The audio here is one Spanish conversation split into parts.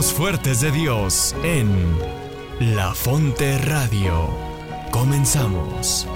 Amigos fuertes de Dios en La Fonte Radio. Comenzamos.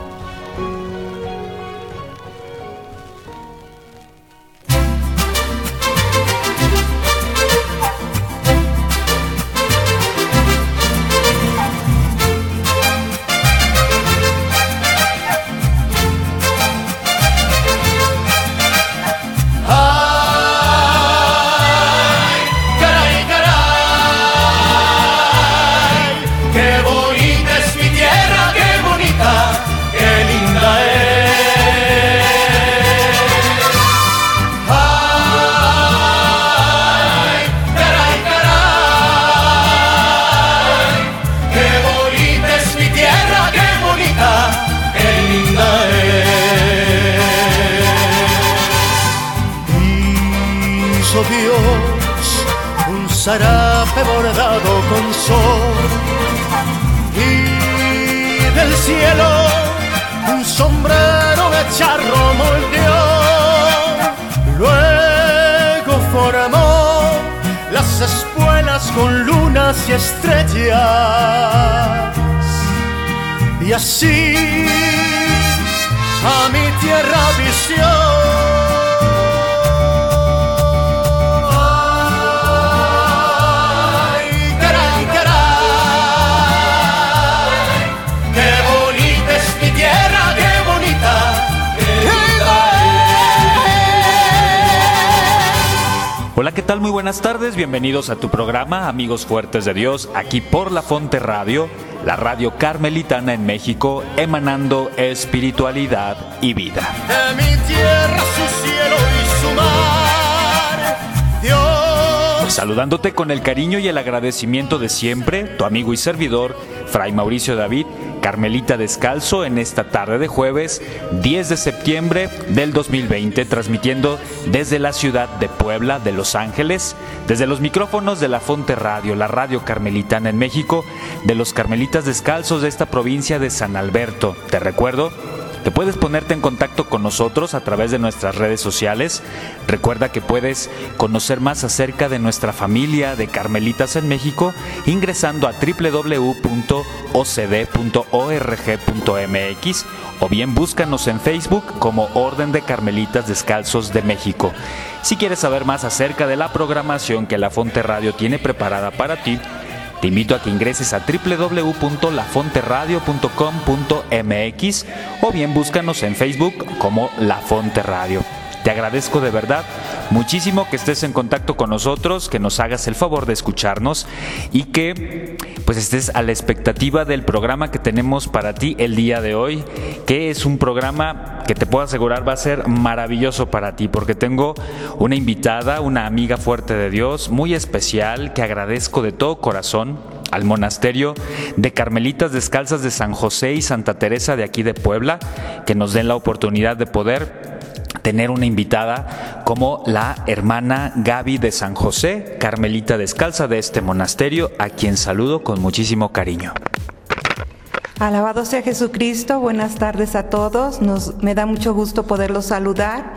Muy buenas tardes, bienvenidos a tu programa Amigos Fuertes de Dios, aquí por La Fonte Radio, la radio carmelitana en México, emanando espiritualidad y vida. de mi tierra, su cielo y su mar. Dios Saludándote con el cariño y el agradecimiento de siempre, tu amigo y servidor, Fray Mauricio David, Carmelita Descalzo, en esta tarde de jueves 10 de septiembre del 2020, transmitiendo desde la ciudad de Puebla, de Los Ángeles, desde los micrófonos de la Fonte Radio, la radio carmelitana en México, de los Carmelitas Descalzos de esta provincia de San Alberto. Te recuerdo que puedes ponerte en contacto con nosotros a través de nuestras redes sociales. Recuerda que puedes conocer más acerca de nuestra familia de Carmelitas en México ingresando a www.ocd.org.mx o bien búscanos en Facebook como Orden de Carmelitas Descalzos de México. Si quieres saber más acerca de la programación que la Fonte Radio tiene preparada para ti, te invito a que ingreses a www.lafonteradio.com.mx o bien búscanos en Facebook como La Fonte Radio. Te agradezco de verdad muchísimo que estés en contacto con nosotros, que nos hagas el favor de escucharnos y que pues estés a la expectativa del programa que tenemos para ti el día de hoy, que es un programa que te puedo asegurar va a ser maravilloso para ti porque tengo una invitada, una amiga fuerte de Dios, muy especial, que agradezco de todo corazón al monasterio de Carmelitas Descalzas de San José y Santa Teresa de aquí de Puebla, que nos den la oportunidad de poder tener una invitada como la hermana Gaby de San José, Carmelita Descalza de este monasterio, a quien saludo con muchísimo cariño. Alabado sea Jesucristo, buenas tardes a todos. Nos, me da mucho gusto poderlos saludar.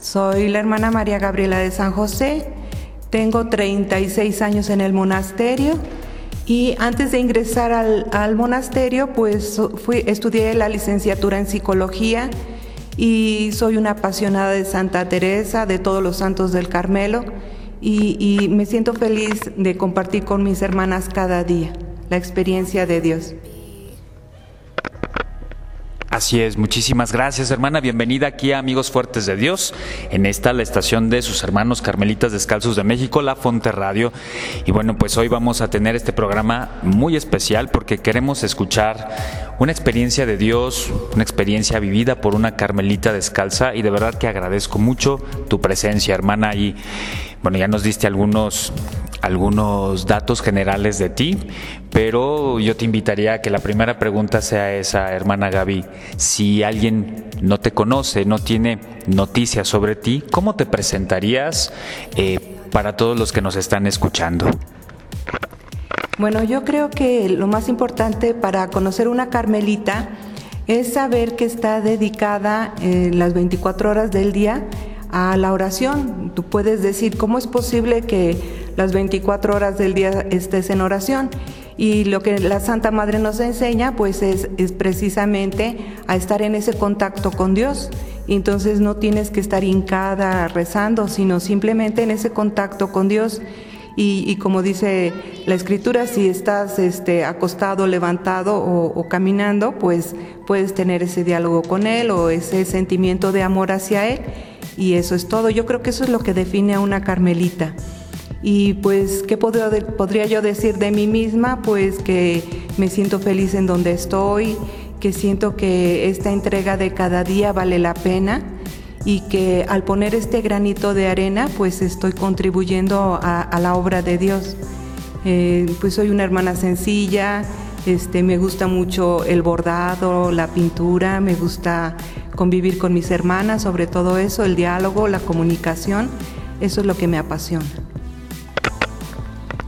Soy la hermana María Gabriela de San José. Tengo 36 años en el monasterio y antes de ingresar al, al monasterio, pues fui, estudié la licenciatura en psicología y soy una apasionada de Santa Teresa, de todos los santos del Carmelo y, me siento feliz de compartir con mis hermanas cada día la experiencia de Dios. Así es, muchísimas gracias hermana, bienvenida aquí a Amigos Fuertes de Dios, en esta la estación de sus hermanos Carmelitas Descalzos de México, La Fonte Radio. Y bueno, pues hoy vamos a tener este programa muy especial porque queremos escuchar una experiencia de Dios, una experiencia vivida por una Carmelita descalza. Y de verdad que agradezco mucho tu presencia hermana. Y bueno, ya nos diste algunos algunos datos generales de ti, pero yo te invitaría a que la primera pregunta sea esa, hermana Gaby. Si alguien no te conoce, no tiene noticias sobre ti, ¿cómo te presentarías eh, para todos los que nos están escuchando? Bueno, yo creo que lo más importante para conocer una carmelita es saber que está dedicada eh, las 24 horas del día a la oración. Tú puedes decir, ¿cómo es posible que las 24 horas del día estés en oración? Y lo que la Santa Madre nos enseña, pues es, precisamente a estar en ese contacto con Dios. entonces no tienes que estar hincada rezando, sino simplemente en ese contacto con Dios. Y, como dice la escritura, si estás este, acostado, levantado o, caminando, pues puedes tener ese diálogo con Él o ese sentimiento de amor hacia Él y eso es todo. Yo creo que eso es lo que define a una carmelita. Y pues, ¿qué podría, yo decir de mí misma? Pues que me siento feliz en donde estoy, que siento que esta entrega de cada día vale la pena y que al poner este granito de arena, pues estoy contribuyendo a, la obra de Dios. Eh, pues soy una hermana sencilla, este, me gusta mucho el bordado, la pintura, me gusta convivir con mis hermanas, sobre todo eso, el diálogo, la comunicación, eso es lo que me apasiona.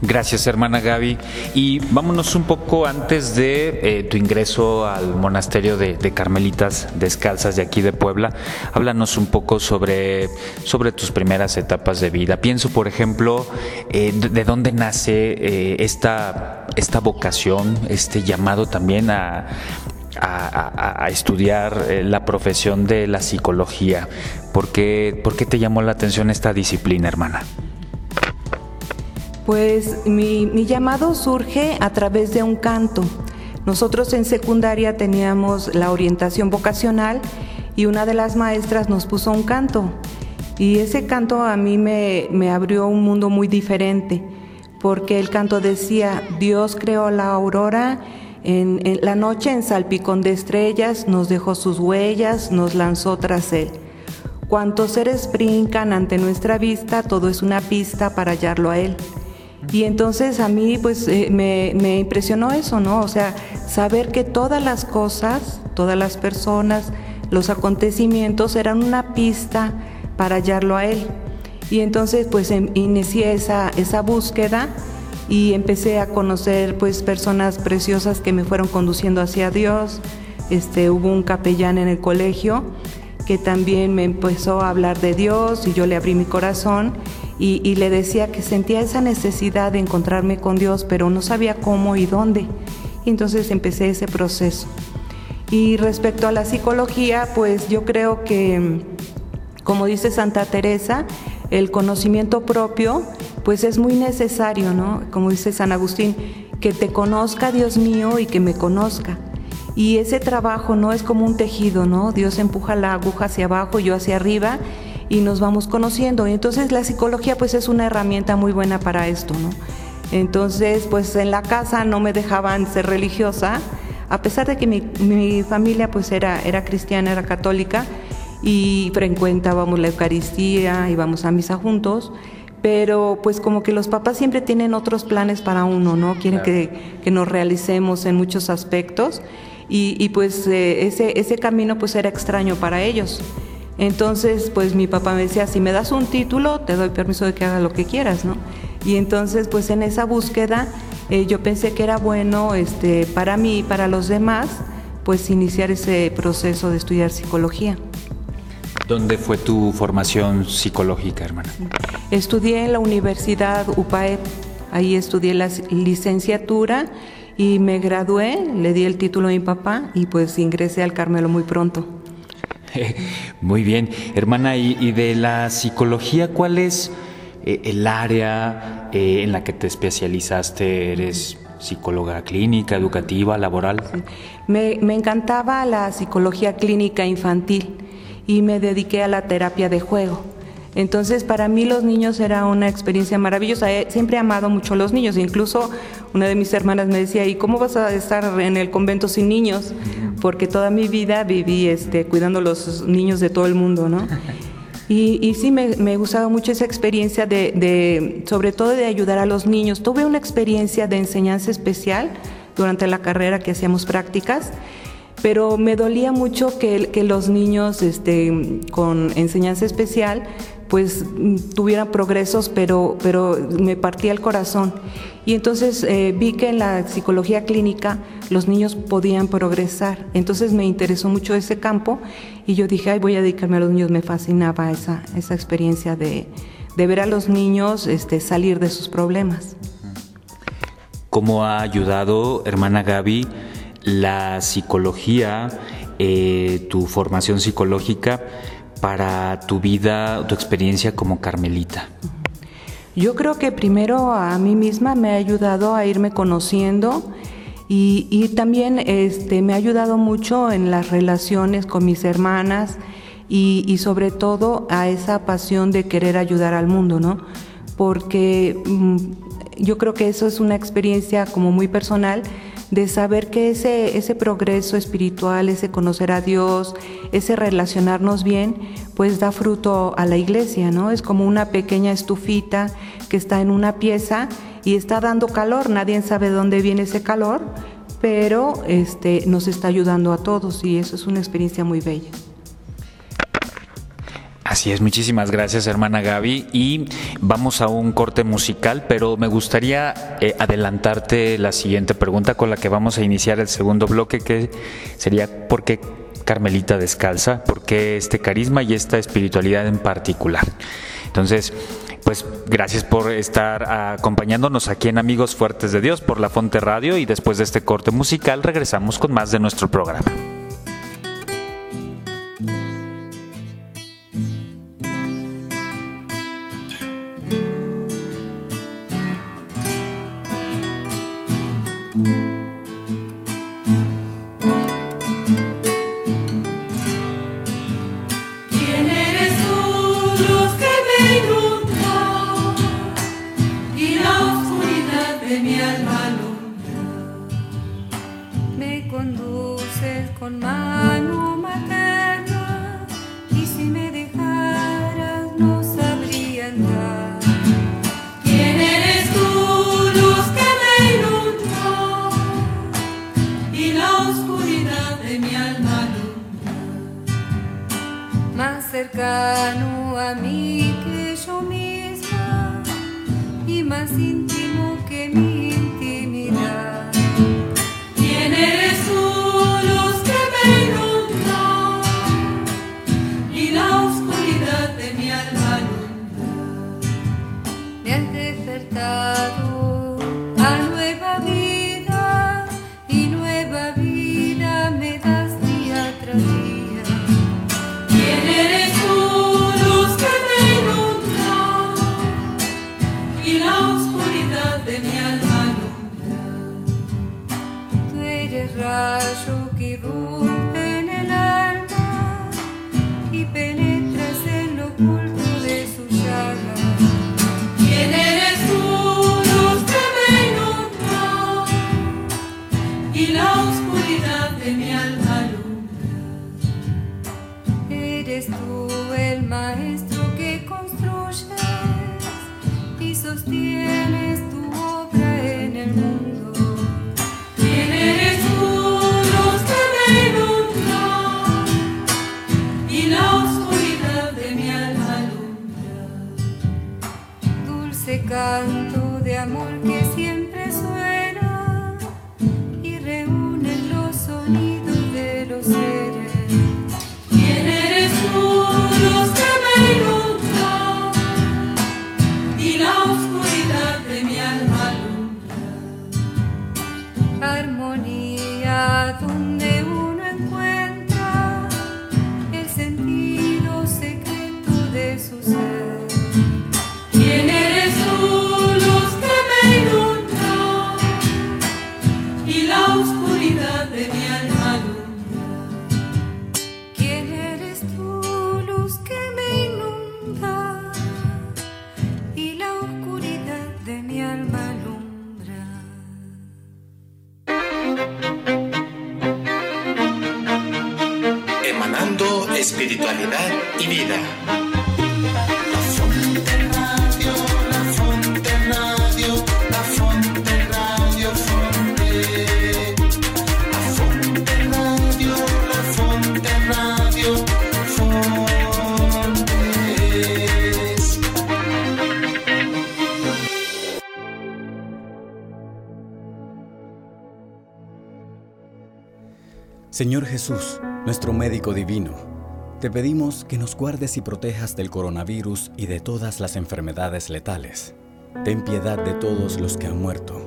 Gracias, hermana Gaby. Y vámonos un poco antes de eh, tu ingreso al monasterio de, Carmelitas Descalzas de aquí de Puebla. Háblanos un poco sobre, sobre tus primeras etapas de vida. Pienso, por ejemplo, eh, de, dónde nace eh, esta, esta vocación, este llamado también a, a, estudiar la profesión de la psicología. ¿Por qué, ¿Por qué te llamó la atención esta disciplina, hermana? Pues mi, llamado surge a través de un canto. Nosotros en secundaria teníamos la orientación vocacional y una de las maestras nos puso un canto. Y ese canto a mí me, abrió un mundo muy diferente, porque el canto decía, Dios creó la aurora, en, la noche en salpicón de estrellas, nos dejó sus huellas, nos lanzó tras él. Cuantos seres brincan ante nuestra vista, todo es una pista para hallarlo a él. Y entonces a mí pues eh, me, impresionó eso, ¿no? O sea, saber que todas las cosas, todas las personas, los acontecimientos eran una pista para hallarlo a Él. Y entonces pues em, inicié esa, esa búsqueda y empecé a conocer pues personas preciosas que me fueron conduciendo hacia Dios. Este, hubo un capellán en el colegio que también me empezó a hablar de Dios y yo le abrí mi corazón y, le decía que sentía esa necesidad de encontrarme con Dios, pero no sabía cómo y dónde. Entonces empecé ese proceso. Y respecto a la psicología, pues yo creo que, como dice Santa Teresa, el conocimiento propio, pues es muy necesario, ¿no? Como dice San Agustín, que te conozca Dios mío y que me conozca. Y ese trabajo no es como un tejido, ¿no? Dios empuja la aguja hacia abajo, yo hacia arriba y nos vamos conociendo. Entonces la psicología pues es una herramienta muy buena para esto, ¿no? Entonces pues en la casa no me dejaban ser religiosa, a pesar de que mi, familia pues era, era cristiana, era católica y frecuentábamos la Eucaristía, íbamos a misa juntos, pero pues como que los papás siempre tienen otros planes para uno, ¿no? Quieren que, que, nos realicemos en muchos aspectos y, y pues eh, ese, ese camino pues era extraño para ellos. Entonces, pues mi papá me decía, si me das un título, te doy permiso de que haga lo que quieras, ¿no? Y entonces, pues en esa búsqueda, eh, yo pensé que era bueno este, para mí y para los demás, pues iniciar ese proceso de estudiar psicología. ¿Dónde fue tu formación psicológica, hermana? Estudié en la Universidad UPAEP, ahí estudié la licenciatura y me gradué, le di el título a mi papá y pues ingresé al Carmelo muy pronto. Muy bien, hermana, y, de la psicología, ¿cuál es eh, el área eh, en la que te especializaste? ¿Eres psicóloga clínica, educativa, laboral. Me, me encantaba la psicología clínica infantil y me dediqué a la terapia de juego. Entonces, para mí los niños era una experiencia maravillosa. Siempre he amado mucho a los niños. Incluso una de mis hermanas me decía, ¿y cómo vas a estar en el convento sin niños? Porque toda mi vida viví este, cuidando los niños de todo el mundo, ¿no? Y, sí, me, gustaba mucho esa experiencia de, sobre todo de ayudar a los niños. Tuve una experiencia de enseñanza especial durante la carrera que hacíamos prácticas pero me dolía mucho que, los niños este, con enseñanza especial pues tuvieran progresos, pero, pero me partía el corazón. Y entonces eh, vi que en la psicología clínica los niños podían progresar. Entonces me interesó mucho ese campo y yo dije, ay, voy a dedicarme a los niños. Me fascinaba esa, esa experiencia de, de ver a los niños este, salir de sus problemas. ¿Cómo ha ayudado, hermana Gaby, la psicología, eh, tu formación psicológica para tu vida, tu experiencia como Carmelita? Yo creo que primero a mí misma me ha ayudado a irme conociendo y, también este, me ha ayudado mucho en las relaciones con mis hermanas y, sobre todo a esa pasión de querer ayudar al mundo, ¿no? Porque mm, yo creo que eso es una experiencia como muy personal de saber que ese, ese progreso espiritual, ese conocer a Dios, ese relacionarnos bien, pues da fruto a la iglesia, ¿no? Es como una pequeña estufita que está en una pieza y está dando calor, nadie sabe de dónde viene ese calor, pero este, nos está ayudando a todos y eso es una experiencia muy bella. Así es, muchísimas gracias hermana Gaby y vamos a un corte musical, pero me gustaría eh, adelantarte la siguiente pregunta con la que vamos a iniciar el segundo bloque, que sería ¿por qué Carmelita descalza? ¿Por qué este carisma y esta espiritualidad en particular? Entonces, pues gracias por estar acompañándonos aquí en Amigos Fuertes de Dios por la Fonte Radio y después de este corte musical regresamos con más de nuestro programa. Jesús, nuestro médico divino, te pedimos que nos guardes y protejas del coronavirus y de todas las enfermedades letales. Ten piedad de todos los que han muerto.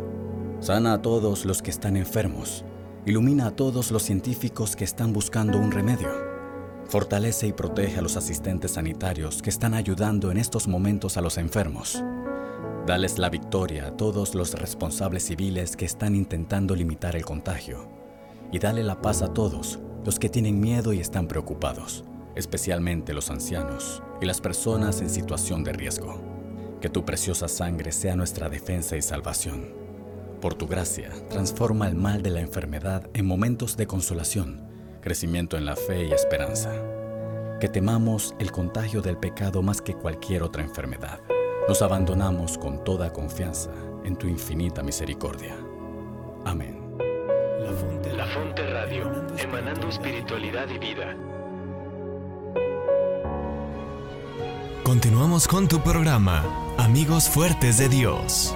Sana a todos los que están enfermos. Ilumina a todos los científicos que están buscando un remedio. Fortalece y protege a los asistentes sanitarios que están ayudando en estos momentos a los enfermos. Dales la victoria a todos los responsables civiles que están intentando limitar el contagio y dale la paz a todos los que tienen miedo y están preocupados, especialmente los ancianos y las personas en situación de riesgo. Que tu preciosa sangre sea nuestra defensa y salvación. Por tu gracia, transforma el mal de la enfermedad en momentos de consolación, crecimiento en la fe y esperanza. Que temamos el contagio del pecado más que cualquier otra enfermedad. Nos abandonamos con toda confianza en tu infinita misericordia. Amén. La Fonte Radio, emanando espiritualidad y vida. Continuamos con tu programa, Amigos Fuertes de Dios.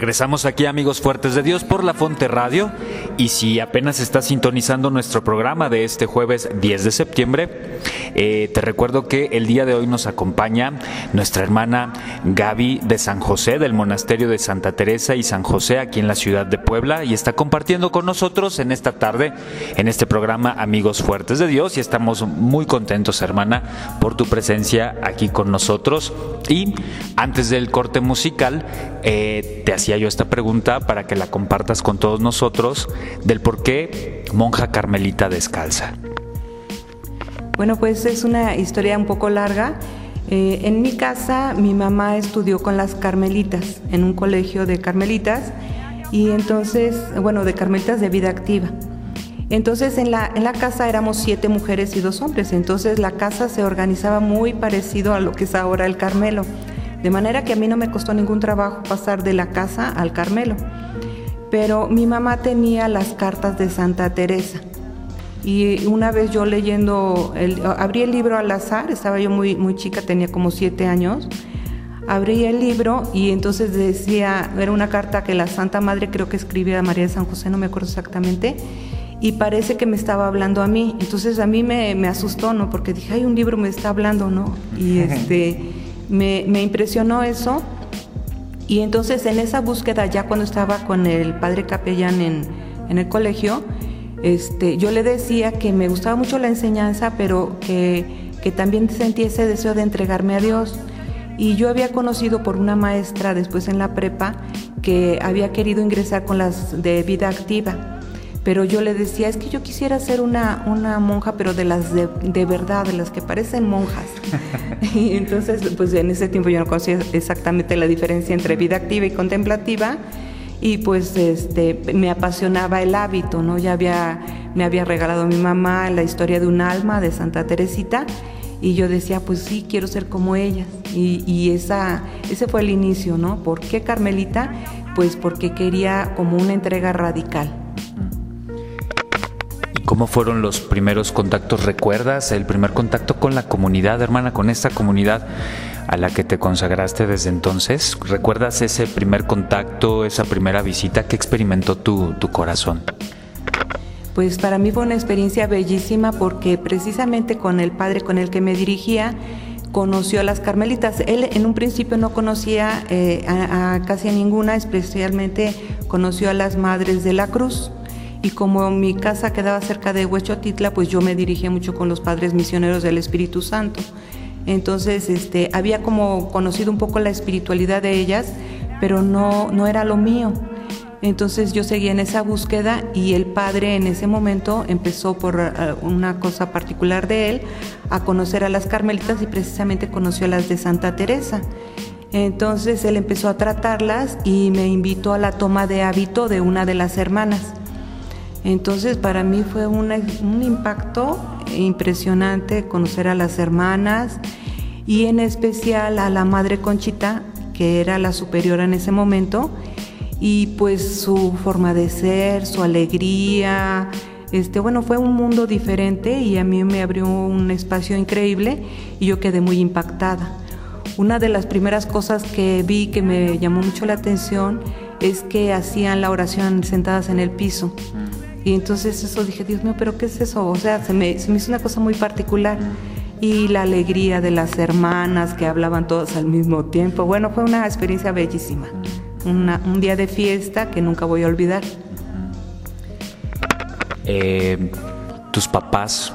Regresamos aquí amigos fuertes de Dios por la Fonte Radio. Y si apenas estás sintonizando nuestro programa de este jueves 10 de septiembre, eh, te recuerdo que el día de hoy nos acompaña nuestra hermana Gaby de San José del monasterio de Santa Teresa y San José aquí en la ciudad de Puebla y está compartiendo con nosotros en esta tarde en este programa Amigos Fuertes de Dios y estamos muy contentos hermana por tu presencia aquí con nosotros y antes del corte musical eh, te hacía yo esta pregunta para que la compartas con todos nosotros del por qué monja carmelita descalza. Bueno, pues es una historia un poco larga. Eh, en mi casa mi mamá estudió con las carmelitas en un colegio de carmelitas y entonces, bueno, de carmelitas de vida activa. Entonces en la, en la casa éramos siete mujeres y dos hombres, entonces la casa se organizaba muy parecido a lo que es ahora el Carmelo. De manera que a mí no me costó ningún trabajo pasar de la casa al Carmelo. Pero mi mamá tenía las cartas de Santa Teresa. Y una vez yo leyendo, el, abrí el libro al azar, estaba yo muy, muy chica, tenía como siete años, abrí el libro y entonces decía, era una carta que la Santa Madre creo que escribía a María de San José, no me acuerdo exactamente, y parece que me estaba hablando a mí. Entonces a mí me, me asustó, ¿no? Porque dije, hay un libro me está hablando, ¿no? Y este me, impresionó eso. Y entonces en esa búsqueda, ya cuando estaba con el padre capellán en, el colegio, este, yo le decía que me gustaba mucho la enseñanza, pero que, que también sentía ese deseo de entregarme a Dios. Y yo había conocido por una maestra después en la prepa que había querido ingresar con las de vida activa pero yo le decía, es que yo quisiera ser una, una monja, pero de las de, de, verdad, de las que parecen monjas. y entonces, pues en ese tiempo yo no conocía exactamente la diferencia entre vida activa y contemplativa, y pues este, me apasionaba el hábito, ¿no? Ya había, me había regalado mi mamá la historia de un alma de Santa Teresita, y yo decía, pues sí, quiero ser como ellas. Y, y esa, ese fue el inicio, ¿no? ¿Por qué Carmelita? Pues porque quería como una entrega radical ¿Cómo fueron los primeros contactos? ¿Recuerdas el primer contacto con la comunidad, hermana, con esta comunidad a la que te consagraste desde entonces? ¿Recuerdas ese primer contacto, esa primera visita que experimentó tu, tu corazón? Pues para mí fue una experiencia bellísima porque precisamente con el padre con el que me dirigía, conoció a las carmelitas. Él en un principio no conocía eh, a, casi a ninguna, especialmente conoció a las madres de la cruz y como mi casa quedaba cerca de Huechotitla, pues yo me dirigía mucho con los padres misioneros del Espíritu Santo. Entonces, este, había como conocido un poco la espiritualidad de ellas, pero no, no era lo mío. Entonces yo seguía en esa búsqueda y el padre en ese momento empezó por eh, una cosa particular de él a conocer a las carmelitas y precisamente conoció a las de Santa Teresa. Entonces él empezó a tratarlas y me invitó a la toma de hábito de una de las hermanas. Entonces para mí fue un impacto impresionante conocer a las hermanas y en especial a la madre Conchita, que era la superiora en ese momento, y pues su forma de ser, su alegría, este, bueno, fue un mundo diferente y a mí me abrió un espacio increíble y yo quedé muy impactada. Una de las primeras cosas que vi que me llamó mucho la atención es que hacían la oración sentadas en el piso. Y entonces eso dije, Dios mío, pero ¿qué es eso? O sea, se me, se me hizo una cosa muy particular. Y la alegría de las hermanas que hablaban todas al mismo tiempo. Bueno, fue una experiencia bellísima. un día de fiesta que nunca voy a olvidar. Eh, tus papás,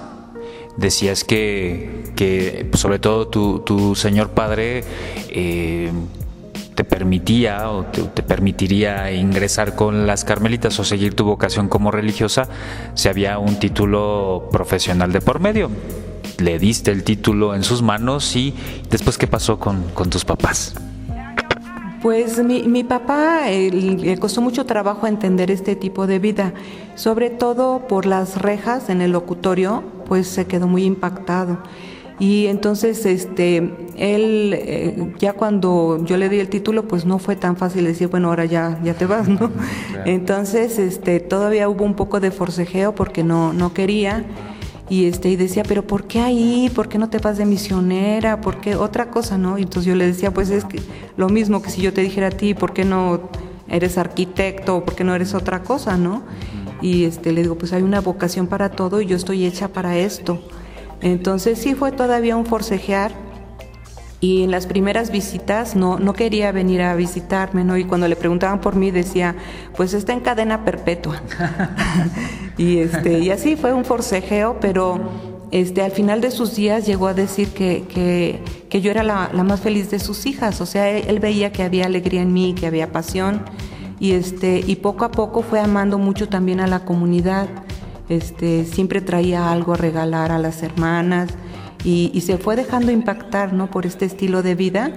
decías que, que sobre todo tu, tu señor padre eh, te permitía o te, permitiría ingresar con las carmelitas o seguir tu vocación como religiosa si había un título profesional de por medio. Le diste el título en sus manos y después qué pasó con, tus papás. Pues mi, mi papá le costó mucho trabajo entender este tipo de vida, sobre todo por las rejas en el locutorio, pues se quedó muy impactado. Y entonces, este, él, eh, ya cuando yo le di el título, pues no fue tan fácil decir, bueno, ahora ya, ya te vas, ¿no? Entonces, este, todavía hubo un poco de forcejeo porque no, no quería. Y, este, y decía, pero ¿por qué ahí? ¿Por qué no te vas de misionera? ¿Por qué otra cosa, no? Y entonces yo le decía, pues es que lo mismo que si yo te dijera a ti, ¿por qué no eres arquitecto? ¿Por qué no eres otra cosa, no? Y este, le digo, pues hay una vocación para todo y yo estoy hecha para esto. Entonces sí fue todavía un forcejear y en las primeras visitas no, no quería venir a visitarme, ¿no? Y cuando le preguntaban por mí decía, pues está en cadena perpetua. y, este, y así fue un forcejeo, pero este, al final de sus días llegó a decir que, que, que yo era la, la, más feliz de sus hijas, o sea, él, él, veía que había alegría en mí, que había pasión, y, este, y poco a poco fue amando mucho también a la comunidad este, siempre traía algo a regalar a las hermanas y, se fue dejando impactar ¿no? por este estilo de vida.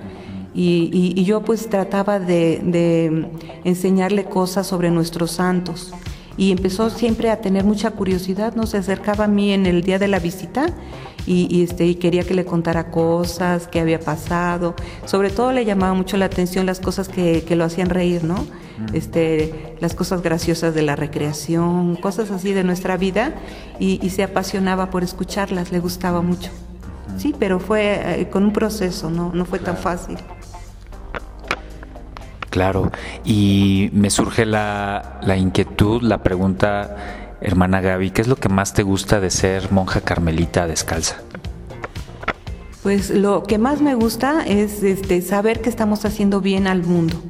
Y, yo pues trataba de, enseñarle cosas sobre nuestros santos. Y empezó siempre a tener mucha curiosidad, ¿no? Se acercaba a mí en el día de la visita y, este, y quería que le contara cosas, qué había pasado. Sobre todo le llamaba mucho la atención las cosas que, que lo hacían reír, ¿no? este, las cosas graciosas de la recreación, cosas así de nuestra vida, y, se apasionaba por escucharlas, le gustaba mucho. Sí, pero fue eh, con un proceso, no, no fue tan fácil. Claro, y me surge la, la inquietud, la pregunta, hermana Gaby, ¿qué es lo que más te gusta de ser monja carmelita descalza? Pues lo que más me gusta es este, saber que estamos haciendo bien al mundo.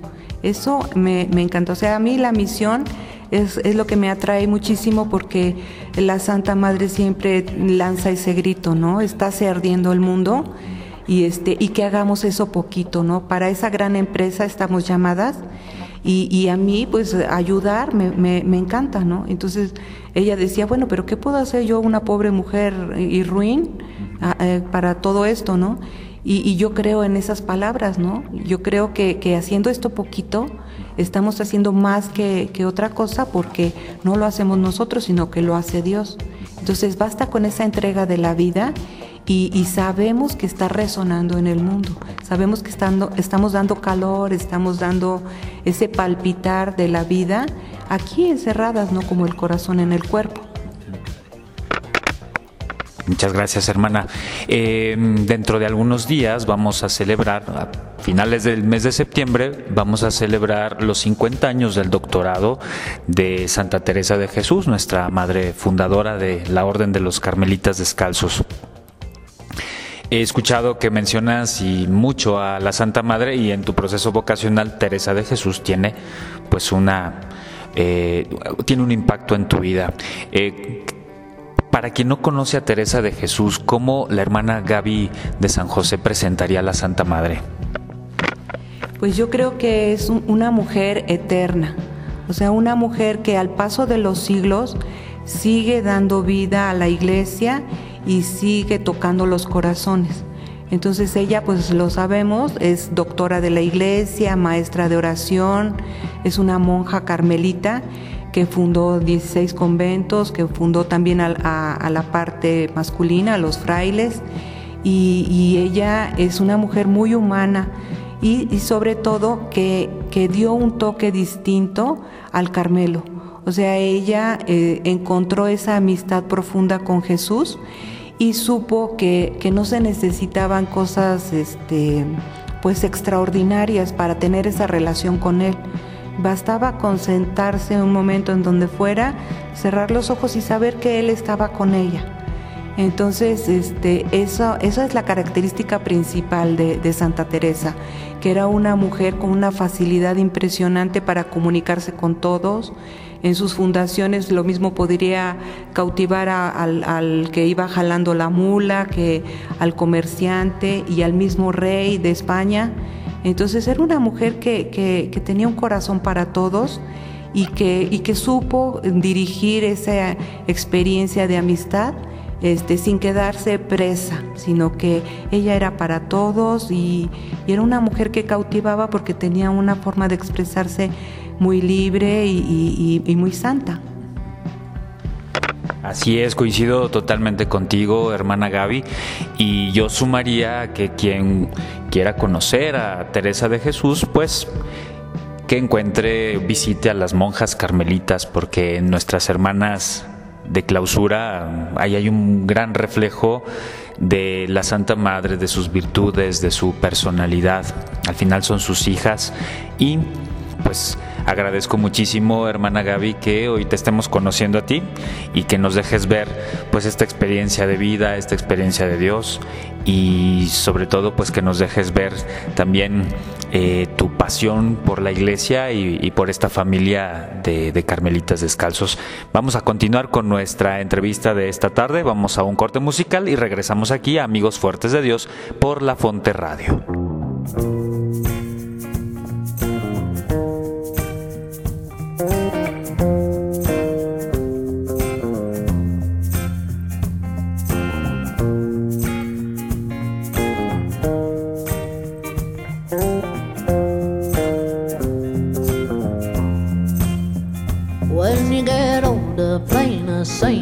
Eso me, me encantó. O sea, a mí la misión es, es, lo que me atrae muchísimo porque la Santa Madre siempre lanza ese grito, ¿no? Está ardiendo el mundo y, este, y que hagamos eso poquito, ¿no? Para esa gran empresa estamos llamadas y, y a mí, pues, ayudar me, me, encanta, ¿no? Entonces ella decía, bueno, pero ¿qué puedo hacer yo, una pobre mujer y ruin, eh, para todo esto, ¿no? Y, yo creo en esas palabras, ¿no? Yo creo que, haciendo esto poquito, estamos haciendo más que, otra cosa porque no lo hacemos nosotros, sino que lo hace Dios. Entonces basta con esa entrega de la vida y, sabemos que está resonando en el mundo. Sabemos que estamos dando calor, estamos dando ese palpitar de la vida aquí encerradas, ¿no? Como el corazón en el cuerpo. Muchas gracias, hermana. Eh, dentro de algunos días vamos a celebrar, a finales del mes de septiembre, vamos a celebrar los 50 años del doctorado de Santa Teresa de Jesús, nuestra madre fundadora de la Orden de los Carmelitas Descalzos. He escuchado que mencionas y mucho a la Santa Madre y en tu proceso vocacional Teresa de Jesús tiene pues una eh, tiene un impacto en tu vida. Eh, para quien no conoce a Teresa de Jesús, ¿cómo la hermana Gaby de San José presentaría a la Santa Madre? Pues yo creo que es una mujer eterna, o sea, una mujer que al paso de los siglos sigue dando vida a la iglesia y sigue tocando los corazones. Entonces ella, pues lo sabemos, es doctora de la iglesia, maestra de oración, es una monja carmelita que fundó 16 conventos, que fundó también a, la parte masculina, a los frailes, y, ella es una mujer muy humana y, sobre todo que, dio un toque distinto al Carmelo. O sea, ella eh, encontró esa amistad profunda con Jesús y supo que, que no se necesitaban cosas este, pues extraordinarias para tener esa relación con Él. Bastaba concentrarse un momento en donde fuera, cerrar los ojos y saber que Él estaba con ella. Entonces, este, eso, esa es la característica principal de, de, Santa Teresa, que era una mujer con una facilidad impresionante para comunicarse con todos, en sus fundaciones lo mismo podría cautivar al, que iba jalando la mula, que al comerciante y al mismo rey de España. Entonces era una mujer que, tenía un corazón para todos y que, y que supo dirigir esa experiencia de amistad este, sin quedarse presa, sino que ella era para todos y, era una mujer que cautivaba porque tenía una forma de expresarse muy libre y, muy santa. Así es, coincido totalmente contigo, hermana Gaby, y yo sumaría que quien quiera conocer a Teresa de Jesús, pues que encuentre, visite a las monjas carmelitas, porque nuestras hermanas de clausura, ahí hay un gran reflejo de la Santa Madre, de sus virtudes, de su personalidad. Al final son sus hijas y pues agradezco muchísimo, hermana Gaby, que hoy te estemos conociendo a ti y que nos dejes ver pues esta experiencia de vida, esta experiencia de Dios y sobre todo pues que nos dejes ver también eh, tu pasión por la iglesia y, por esta familia de, de, carmelitas descalzos. Vamos a continuar con nuestra entrevista de esta tarde, vamos a un corte musical y regresamos aquí a Amigos Fuertes de Dios por La Fonte Radio. sim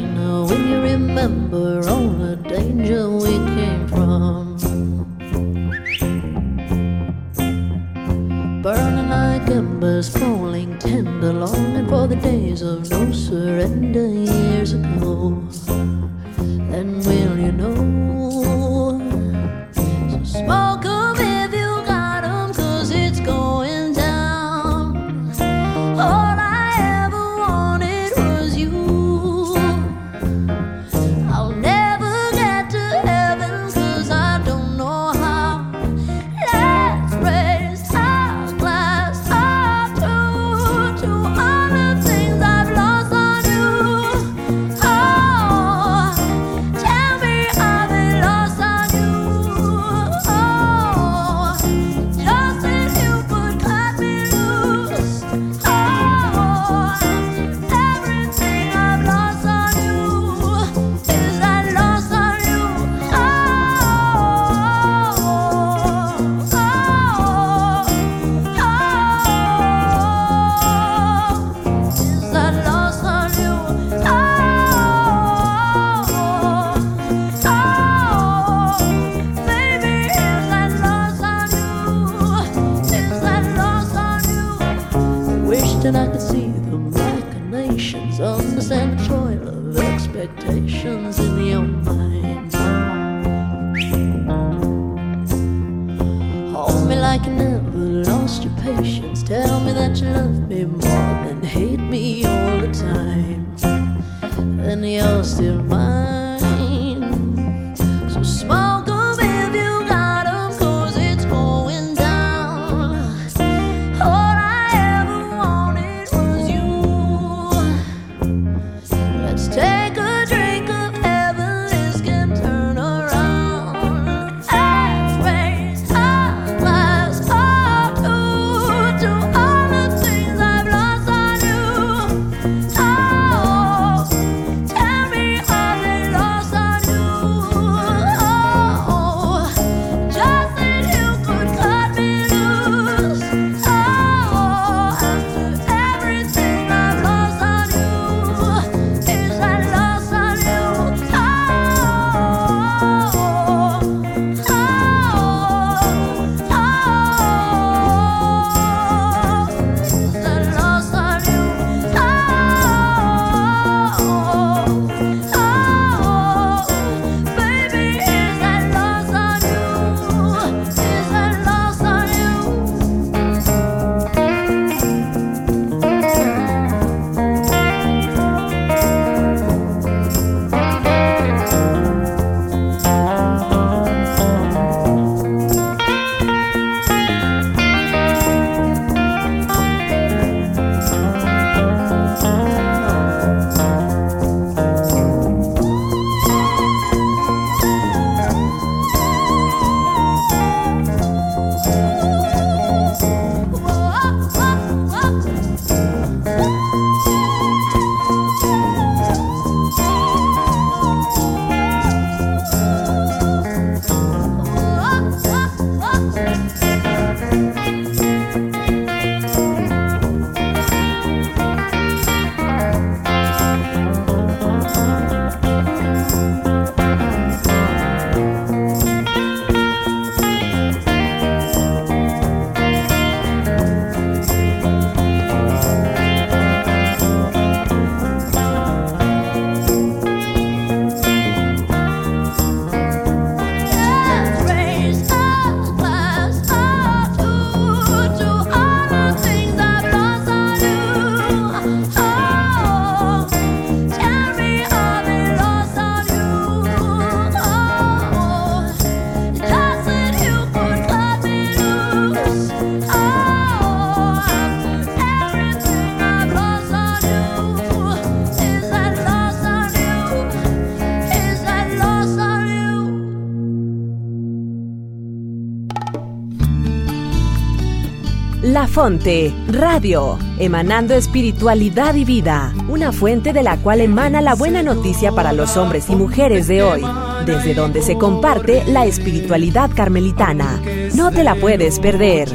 La Fonte, radio, emanando espiritualidad y vida, una fuente de la cual emana la buena noticia para los hombres y mujeres de hoy, desde donde se comparte la espiritualidad carmelitana. No te la puedes perder.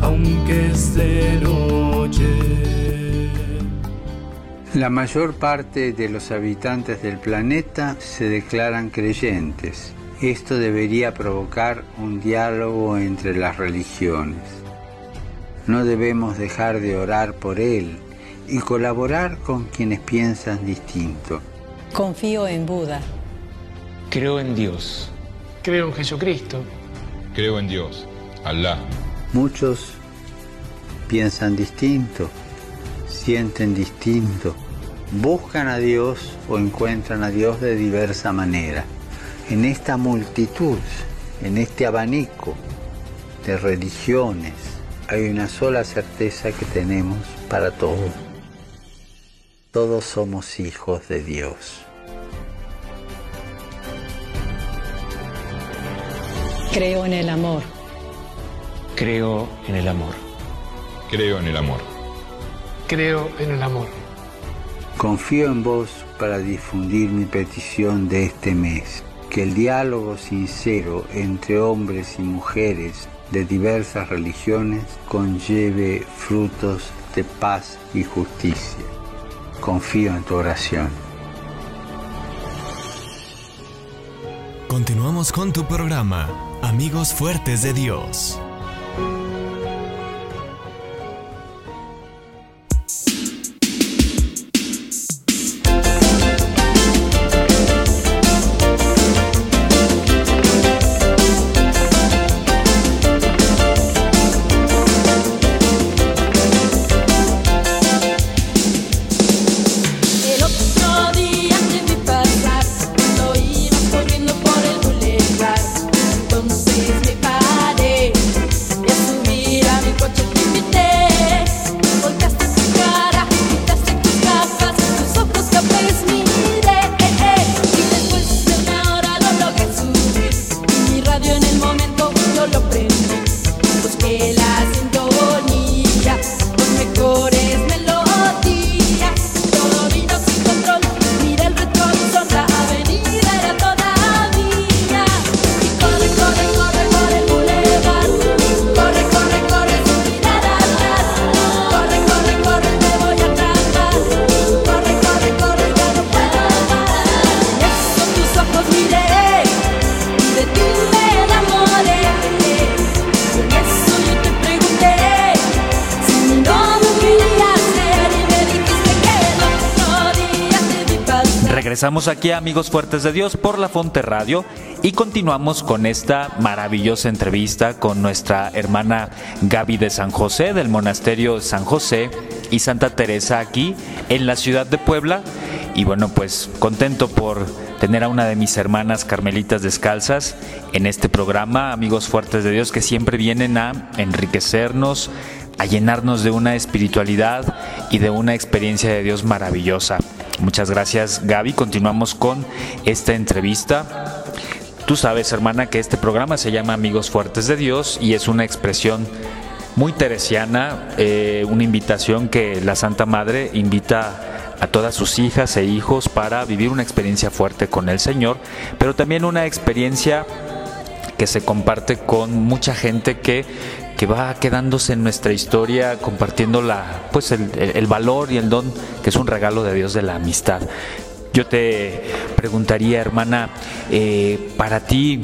Aunque noche. La mayor parte de los habitantes del planeta se declaran creyentes esto debería provocar un diálogo entre las religiones. No debemos dejar de orar por Él y colaborar con quienes piensan distinto. Confío en Buda. Creo en Dios. Creo en Jesucristo. Creo en Dios, Alá. Muchos piensan distinto, sienten distinto, buscan a Dios o encuentran a Dios de diversa manera en esta multitud, en este abanico de religiones, hay una sola certeza que tenemos para todos. Todos somos hijos de Dios. Creo en el amor. Creo en el amor. Creo en el amor. Creo en el amor. Confío en vos para difundir mi petición de este mes que el diálogo sincero entre hombres y mujeres de diversas religiones conlleve frutos de paz y justicia. Confío en tu oración. Continuamos con tu programa, Amigos Fuertes de Dios. Regresamos aquí Amigos Fuertes de Dios por la Fonte Radio y continuamos con esta maravillosa entrevista con nuestra hermana Gaby de San José del Monasterio San José y Santa Teresa aquí en la ciudad de Puebla. Y bueno, pues contento por tener a una de mis hermanas carmelitas descalzas en este programa, Amigos Fuertes de Dios, que siempre vienen a enriquecernos, a llenarnos de una espiritualidad y de una experiencia de Dios maravillosa. Muchas gracias Gaby. Continuamos con esta entrevista. Tú sabes, hermana, que este programa se llama Amigos Fuertes de Dios y es una expresión muy teresiana, eh, una invitación que la Santa Madre invita a todas sus hijas e hijos para vivir una experiencia fuerte con el Señor, pero también una experiencia que se comparte con mucha gente que, que va quedándose en nuestra historia compartiendo la, pues el, valor y el don que es un regalo de Dios de la amistad. Yo te preguntaría, hermana, eh, para ti,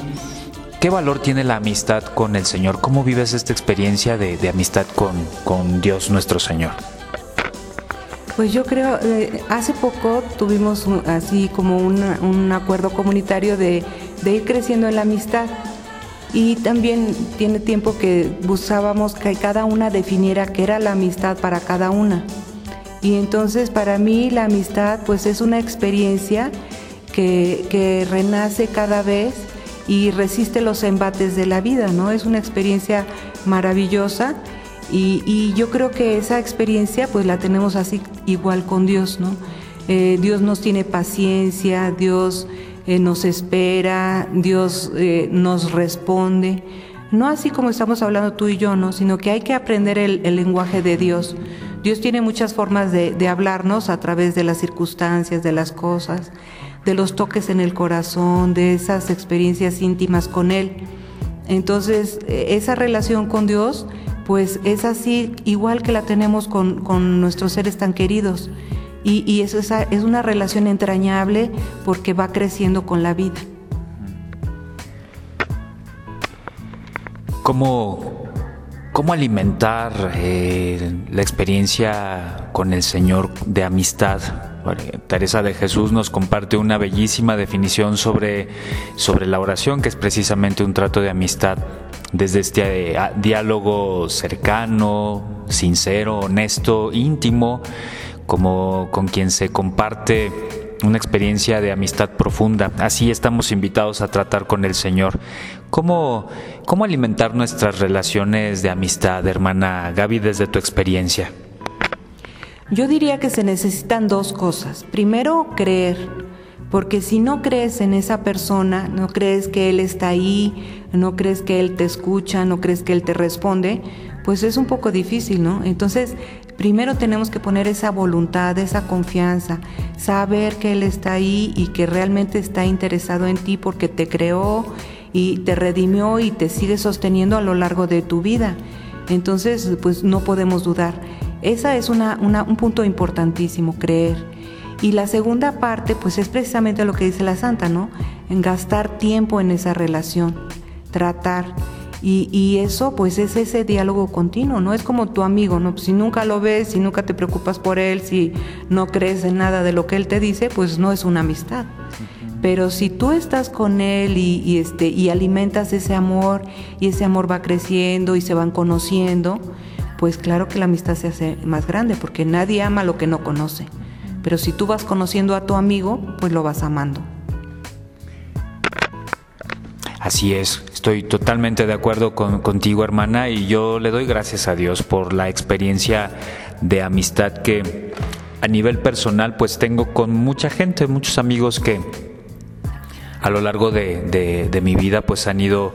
¿qué valor tiene la amistad con el Señor? ¿Cómo vives esta experiencia de, amistad con, con Dios nuestro Señor? Pues yo creo, eh, hace poco tuvimos un, así como un acuerdo comunitario de, de, ir creciendo en la amistad y también tiene tiempo que buscábamos que cada una definiera qué era la amistad para cada una. Y entonces para mí la amistad pues es una experiencia que, renace cada vez y resiste los embates de la vida, ¿no? Es una experiencia maravillosa y, y, yo creo que esa experiencia pues la tenemos así igual con Dios, ¿no? Eh, Dios nos tiene paciencia, Dios eh, nos espera, Dios eh, nos responde. No así como estamos hablando tú y yo, ¿no? Sino que hay que aprender el, lenguaje de Dios. Dios tiene muchas formas de, de, hablarnos a través de las circunstancias, de las cosas, de los toques en el corazón, de esas experiencias íntimas con Él. Entonces, esa relación con Dios, pues es así igual que la tenemos con, con nuestros seres tan queridos. Y, y es, una relación entrañable porque va creciendo con la vida. ¿Cómo, cómo alimentar eh, la experiencia con el Señor de amistad? Teresa de Jesús nos comparte una bellísima definición sobre, sobre la oración, que es precisamente un trato de amistad desde este diálogo cercano, sincero, honesto, íntimo, como con quien se comparte una experiencia de amistad profunda. Así estamos invitados a tratar con el Señor. ¿Cómo, cómo alimentar nuestras relaciones de amistad, hermana Gaby, desde tu experiencia? Yo diría que se necesitan dos cosas. Primero, creer, porque si no crees en esa persona, no crees que Él está ahí, no crees que Él te escucha, no crees que Él te responde, pues es un poco difícil, ¿no? Entonces, primero tenemos que poner esa voluntad, esa confianza, saber que Él está ahí y que realmente está interesado en ti porque te creó y te redimió y te sigue sosteniendo a lo largo de tu vida. Entonces, pues no podemos dudar. Esa es un punto importantísimo, creer. Y la segunda parte, pues es precisamente lo que dice la santa, ¿no? En gastar tiempo en esa relación, tratar. Y, y, eso pues es ese diálogo continuo, no es como tu amigo, ¿no? si nunca lo ves, si nunca te preocupas por él, si no crees en nada de lo que él te dice, pues no es una amistad. Pero si tú estás con él y, y, este, y alimentas ese amor y ese amor va creciendo y se van conociendo, pues claro que la amistad se hace más grande porque nadie ama lo que no conoce. Pero si tú vas conociendo a tu amigo, pues lo vas amando. Así es, estoy totalmente de acuerdo con, contigo hermana y yo le doy gracias a Dios por la experiencia de amistad que a nivel personal pues tengo con mucha gente, muchos amigos que a lo largo de, mi vida pues han ido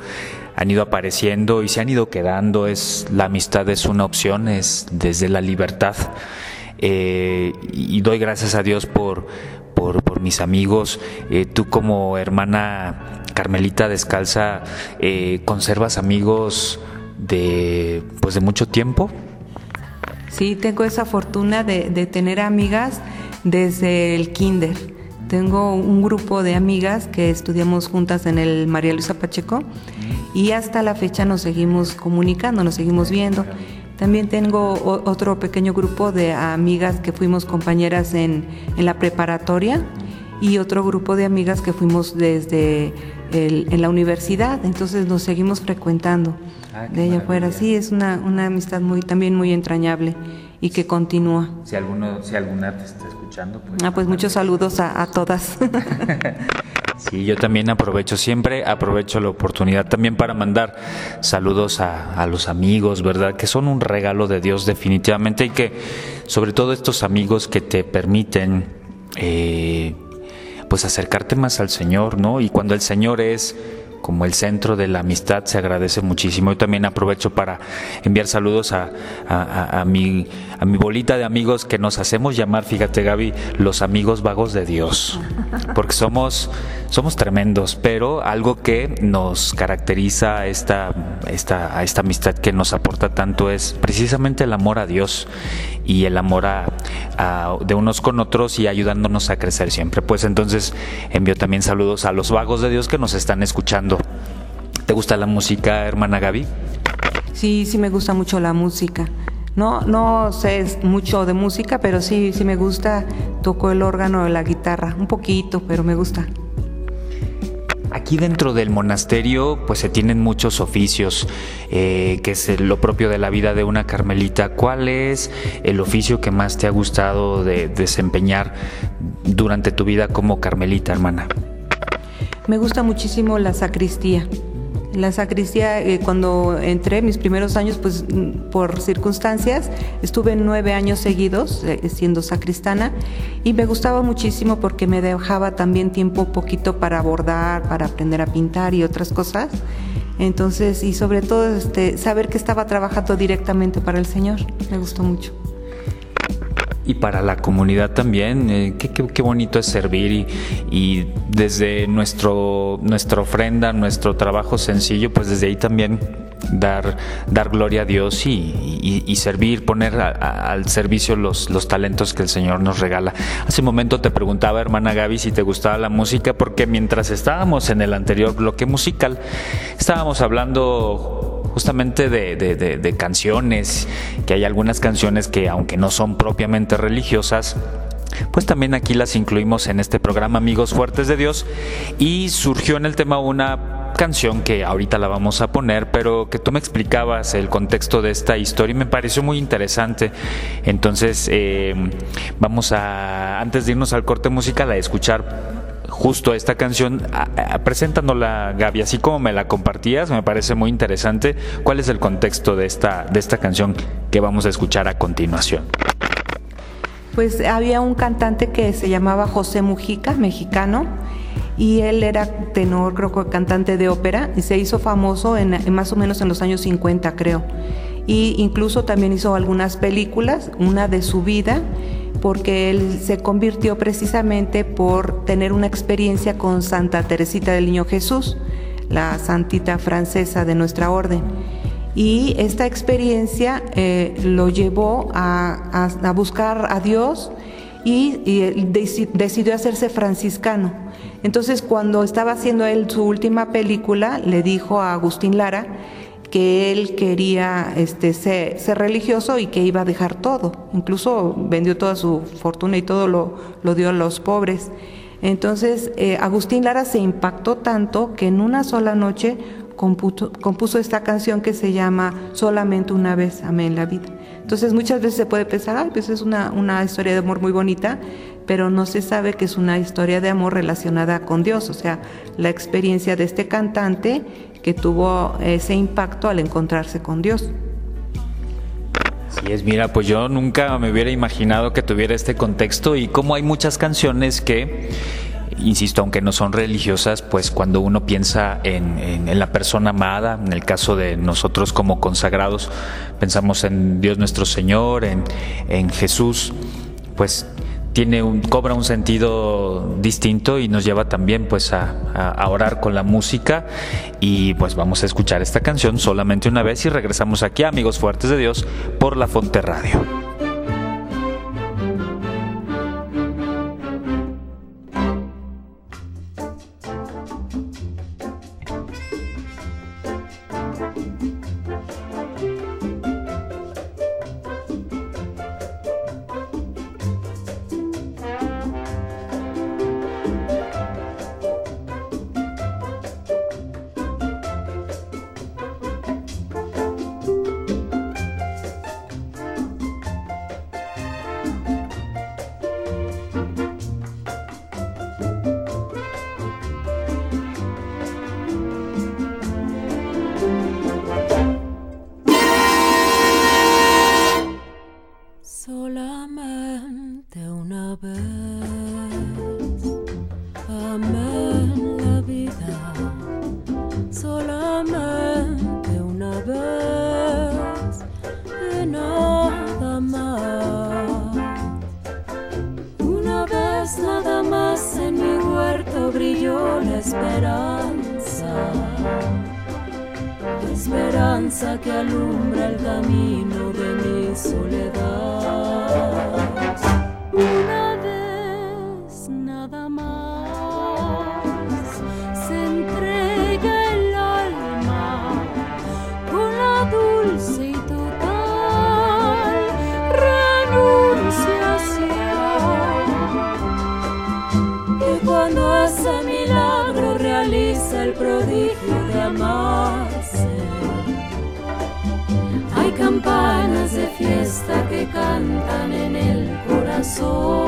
han ido apareciendo y se han ido quedando. Es la amistad es una opción, es desde la libertad. Eh, y doy gracias a Dios por, por, por mis amigos. Eh, tú como hermana Carmelita Descalza, eh, ¿conservas amigos de, pues de mucho tiempo? Sí, tengo esa fortuna de, de tener amigas desde el kinder. Tengo un grupo de amigas que estudiamos juntas en el María Luisa Pacheco y hasta la fecha nos seguimos comunicando, nos seguimos viendo. También tengo otro pequeño grupo de amigas que fuimos compañeras en, en la preparatoria y otro grupo de amigas que fuimos desde el, en la universidad, entonces nos seguimos frecuentando ah, de allá afuera. Sí, es una, una amistad muy, también muy entrañable y que continúa. Si, alguno, si alguna te está escuchando, pues... Ah, pues muchos saludos a, a todas. Sí, yo también aprovecho siempre, aprovecho la oportunidad también para mandar saludos a, a, los amigos, ¿verdad? Que son un regalo de Dios definitivamente y que sobre todo estos amigos que te permiten eh, pues acercarte más al Señor, ¿no? Y cuando el Señor es como el centro de la amistad se agradece muchísimo. Yo también aprovecho para enviar saludos a, mi, bolita de amigos que nos hacemos llamar, fíjate Gaby, los amigos vagos de Dios, porque somos, somos tremendos, pero algo que nos caracteriza esta, esta, esta amistad que nos aporta tanto es precisamente el amor a Dios y el amor a, de unos con otros y ayudándonos a crecer siempre. Pues entonces envío también saludos a los vagos de Dios que nos están escuchando. ¿Te gusta la música, hermana Gaby? Sí, sí me gusta mucho la música. No, no sé mucho de música, pero sí, sí me gusta. Toco el órgano de la guitarra, un poquito, pero me gusta. Aquí dentro del monasterio pues se tienen muchos oficios, eh, que es lo propio de la vida de una carmelita. ¿Cuál es el oficio que más te ha gustado de desempeñar durante tu vida como carmelita, hermana? Me gusta muchísimo la sacristía. La sacristía, eh, cuando entré, mis primeros años, pues mm, por circunstancias, estuve nueve años seguidos eh, siendo sacristana y me gustaba muchísimo porque me dejaba también tiempo poquito para bordar, para aprender a pintar y otras cosas. Entonces, y sobre todo este, saber que estaba trabajando directamente para el Señor, me gustó mucho y para la comunidad también. Eh, qué, bonito es servir y, desde nuestro, nuestra ofrenda, nuestro trabajo sencillo, pues desde ahí también dar, dar gloria a Dios y, servir, poner al servicio los, los talentos que el Señor nos regala. Hace un momento te preguntaba, hermana Gaby, si te gustaba la música, porque mientras estábamos en el anterior bloque musical, estábamos hablando justamente de, canciones, que hay algunas canciones que aunque no son propiamente religiosas, pues también aquí las incluimos en este programa Amigos Fuertes de Dios y surgió en el tema una canción que ahorita la vamos a poner, pero que tú me explicabas el contexto de esta historia y me pareció muy interesante. Entonces, eh, vamos a, antes de irnos al corte musical, a escuchar justo esta canción, presentándola Gaby, así como me la compartías, me parece muy interesante. ¿Cuál es el contexto de esta, de esta canción que vamos a escuchar a continuación? Pues había un cantante que se llamaba José Mujica, mexicano, y él era tenor, creo que cantante de ópera, y se hizo famoso en, más o menos en los años 50, creo. Y incluso también hizo algunas películas, una de su vida, porque él se convirtió precisamente por tener una experiencia con Santa Teresita del Niño Jesús, la santita francesa de nuestra orden. Y esta experiencia eh, lo llevó a, buscar a Dios y, y decidió hacerse franciscano. Entonces cuando estaba haciendo él su última película, le dijo a Agustín Lara, que él quería este, ser, religioso y que iba a dejar todo. Incluso vendió toda su fortuna y todo lo, lo dio a los pobres. Entonces, eh, Agustín Lara se impactó tanto que en una sola noche compuso, compuso, esta canción que se llama Solamente una vez amé en la vida. Entonces, muchas veces se puede pensar, ay, pues es una, una historia de amor muy bonita, pero no se sabe que es una historia de amor relacionada con Dios, o sea, la experiencia de este cantante que tuvo ese impacto al encontrarse con Dios. Sí es, mira, pues yo nunca me hubiera imaginado que tuviera este contexto y como hay muchas canciones que, insisto, aunque no son religiosas, pues cuando uno piensa en, la persona amada, en el caso de nosotros como consagrados, pensamos en Dios nuestro Señor, en, en Jesús, pues tiene un, cobra un sentido distinto y nos lleva también pues a, a, orar con la música y pues vamos a escuchar esta canción solamente una vez y regresamos aquí amigos fuertes de Dios por la Fonte Radio. Brilló la esperanza, la esperanza que alumbra el camino de mi soledad. Corazón.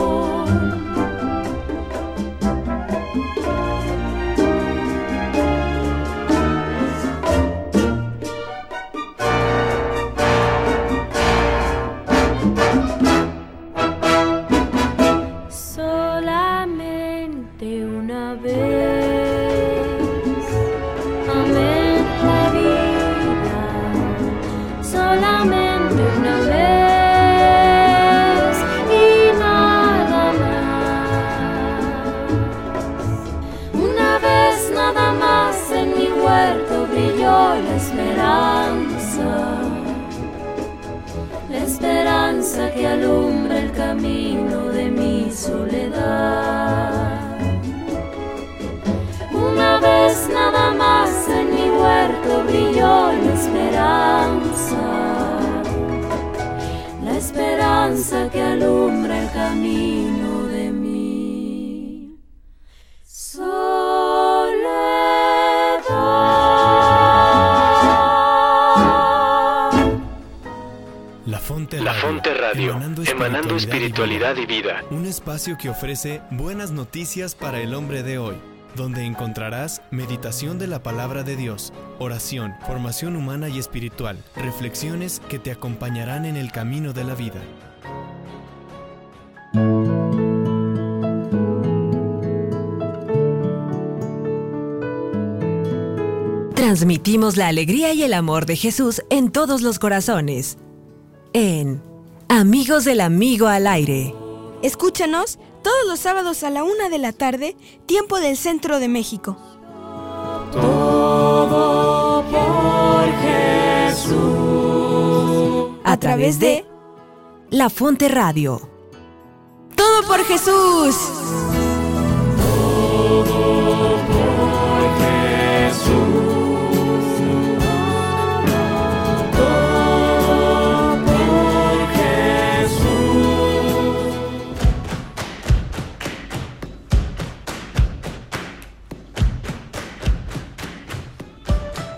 Un espacio que ofrece buenas noticias para el hombre de hoy, donde encontrarás meditación de la palabra de Dios, oración, formación humana y espiritual, reflexiones que te acompañarán en el camino de la vida. Transmitimos la alegría y el amor de Jesús en todos los corazones. En Amigos del Amigo al Aire. Escúchanos todos los sábados a la una de la tarde, tiempo del centro de México. Todo por Jesús. A través de La Fonte Radio. Todo por Jesús.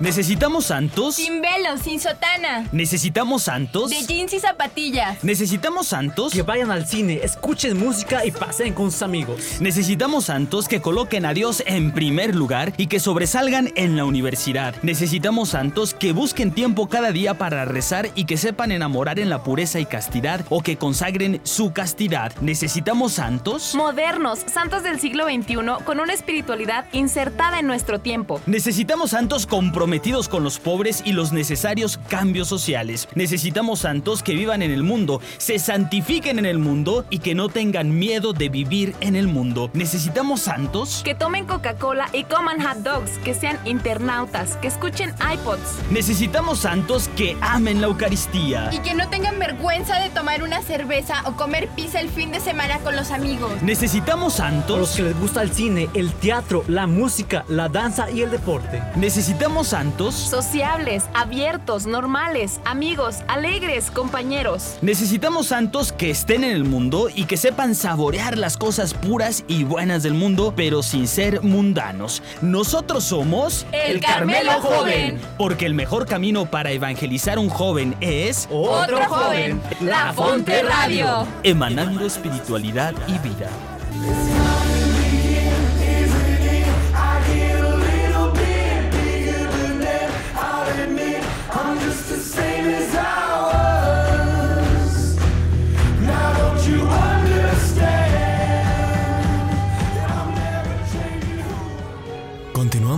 ¿Necesitamos santos? Sin velo, sin sotana. ¿Necesitamos santos? De jeans y zapatillas. ¿Necesitamos santos? Que vayan al cine, escuchen música y pasen con sus amigos. Necesitamos santos que coloquen a Dios en primer lugar y que sobresalgan en la universidad. Necesitamos santos que busquen tiempo cada día para rezar y que sepan enamorar en la pureza y castidad o que consagren su castidad. ¿Necesitamos santos? Modernos, santos del siglo XXI con una espiritualidad insertada en nuestro tiempo. Necesitamos santos comprometidos con los pobres y los necesarios cambios sociales. Necesitamos santos que vivan en el mundo, se santifiquen en el mundo y que no tengan miedo de vivir en el mundo. Necesitamos santos Que tomen Coca-Cola y coman hot dogs, que sean internautas, que escuchen iPods. Necesitamos santos que amen la Eucaristía. Y que no tengan vergüenza de tomar una cerveza o comer pizza el fin de semana con los amigos. Necesitamos A los santos. que les gusta el cine, el teatro, la música, la danza y el deporte. Necesitamos santos. Sociables, abiertos, normales, amigos, alegres, compañeros. Necesitamos santos que estén en el mundo y que sepan saborear las cosas puras y buenas del mundo, pero sin ser mundanos. Nosotros somos El Carmelo Joven. Porque el mejor camino para evangelizar a un joven es Otro joven, La Fonte Radio. emanando espiritualidad y vida.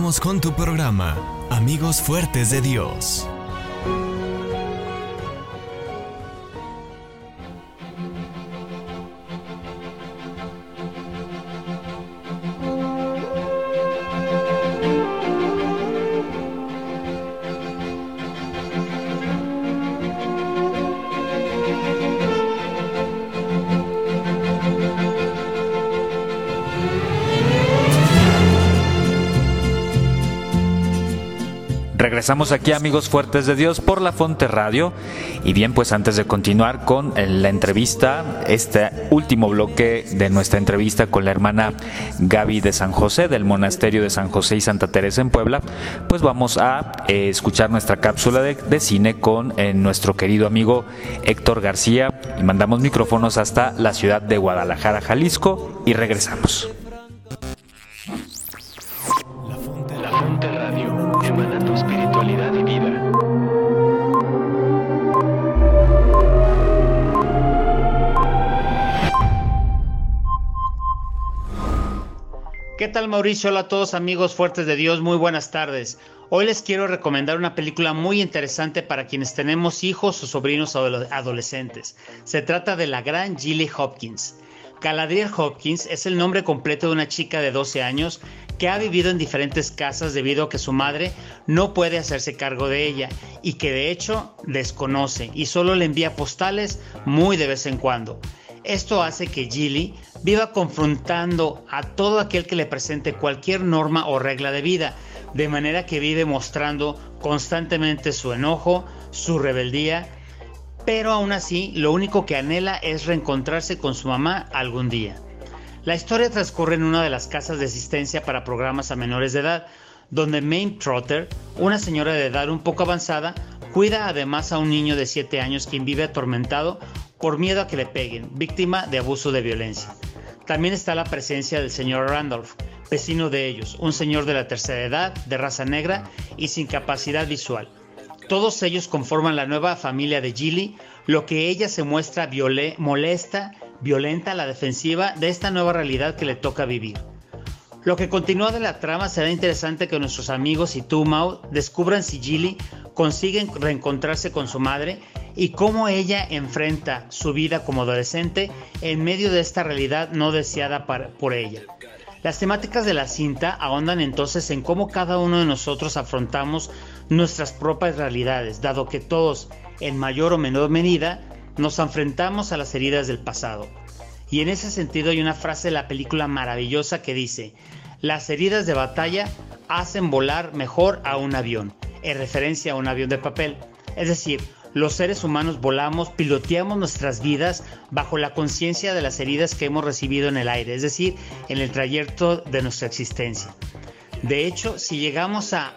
Con tu programa, Amigos Fuertes de Dios. Regresamos aquí amigos fuertes de Dios por la Fonte Radio. Y bien, pues antes de continuar con la entrevista, este último bloque de nuestra entrevista con la hermana Gaby de San José del Monasterio de San José y Santa Teresa en Puebla, pues vamos a eh, escuchar nuestra cápsula de, cine con eh, nuestro querido amigo Héctor García y mandamos micrófonos hasta la ciudad de Guadalajara, Jalisco y regresamos. ¿Qué tal Mauricio? Hola a todos amigos fuertes de Dios, muy buenas tardes. Hoy les quiero recomendar una película muy interesante para quienes tenemos hijos o sobrinos adolescentes. Se trata de la gran Gilly Hopkins. Galadriel Hopkins es el nombre completo de una chica de 12 años que ha vivido en diferentes casas debido a que su madre no puede hacerse cargo de ella y que de hecho desconoce y solo le envía postales muy de vez en cuando. Esto hace que Gilly viva confrontando a todo aquel que le presente cualquier norma o regla de vida, de manera que vive mostrando constantemente su enojo, su rebeldía, pero aún así lo único que anhela es reencontrarse con su mamá algún día. La historia transcurre en una de las casas de asistencia para programas a menores de edad, donde Maine Trotter, una señora de edad un poco avanzada, cuida además a un niño de 7 años quien vive atormentado por miedo a que le peguen, víctima de abuso de violencia. También está la presencia del señor Randolph, vecino de ellos, un señor de la tercera edad, de raza negra y sin capacidad visual. Todos ellos conforman la nueva familia de Gilly, lo que ella se muestra molesta, violenta a la defensiva de esta nueva realidad que le toca vivir. Lo que continúa de la trama será interesante que nuestros amigos y tú, descubran si Gilly consiguen reencontrarse con su madre y cómo ella enfrenta su vida como adolescente en medio de esta realidad no deseada por ella. Las temáticas de la cinta ahondan entonces en cómo cada uno de nosotros afrontamos nuestras propias realidades, dado que todos, en mayor o menor medida, nos enfrentamos a las heridas del pasado. Y en ese sentido hay una frase de la película maravillosa que dice, las heridas de batalla hacen volar mejor a un avión, en referencia a un avión de papel. Es decir, los seres humanos volamos, piloteamos nuestras vidas bajo la conciencia de las heridas que hemos recibido en el aire, es decir, en el trayecto de nuestra existencia. De hecho, si llegamos a,